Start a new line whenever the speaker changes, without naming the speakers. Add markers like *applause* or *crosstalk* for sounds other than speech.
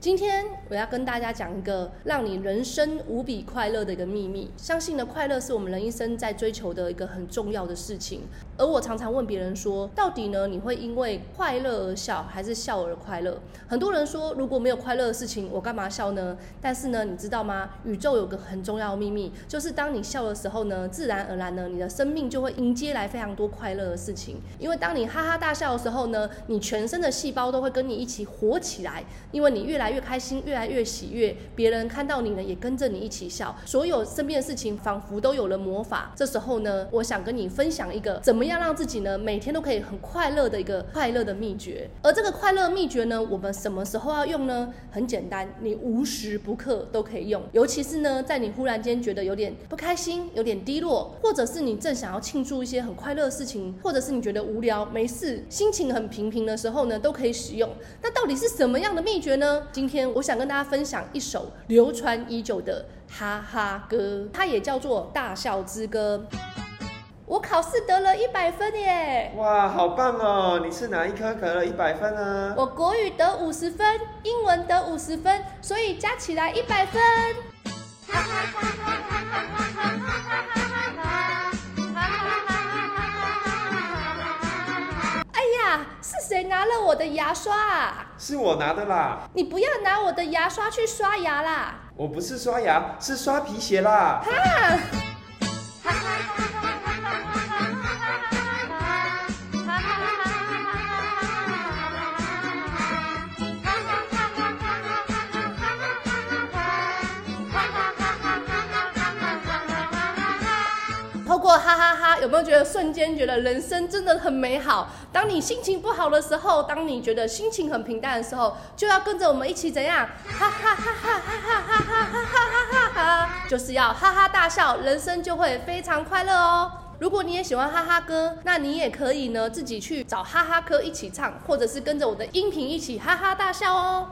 今天我要跟大家讲一个让你人生无比快乐的一个秘密。相信呢，快乐是我们人一生在追求的一个很重要的事情。而我常常问别人说，到底呢，你会因为快乐而笑，还是笑而快乐？很多人说，如果没有快乐的事情，我干嘛笑呢？但是呢，你知道吗？宇宙有个很重要的秘密，就是当你笑的时候呢，自然而然呢，你的生命就会迎接来非常多快乐的事情。因为当你哈哈大笑的时候呢，你全身的细胞都会跟你一起活起来，因为你越来越开心，越来越喜悦，别人看到你呢，也跟着你一起笑，所有身边的事情仿佛都有了魔法。这时候呢，我想跟你分享一个怎么样让自己呢，每天都可以很快乐的一个快乐的秘诀。而这个快乐秘诀呢，我们什么时候要用呢？很简单，你无时不刻都可以用。尤其是呢，在你忽然间觉得有点不开心、有点低落，或者是你正想要庆祝一些很快乐的事情，或者是你觉得无聊、没事、心情很平平的时候呢，都可以使用。那到底是什么样的秘诀呢？今天我想跟大家分享一首流传已久的哈哈歌，它也叫做《大笑之歌》。我考试得了一百分耶！
哇，好棒哦！你是哪一科得了一百分啊？
我国语得五十分，英文得五十分，所以加起来一百分。哎 *laughs* 呀，是谁拿了我的牙刷啊？
是我拿的啦！
你不要拿我的牙刷去刷牙啦！
我不是刷牙，是刷皮鞋啦！
过哈哈哈，有没有觉得瞬间觉得人生真的很美好？当你心情不好的时候，当你觉得心情很平淡的时候，就要跟着我们一起怎样？哈哈哈哈哈哈哈哈哈哈哈，就是要哈哈大笑，人生就会非常快乐哦。如果你也喜欢哈哈歌，那你也可以呢自己去找哈哈歌一起唱，或者是跟着我的音频一起哈哈大笑哦。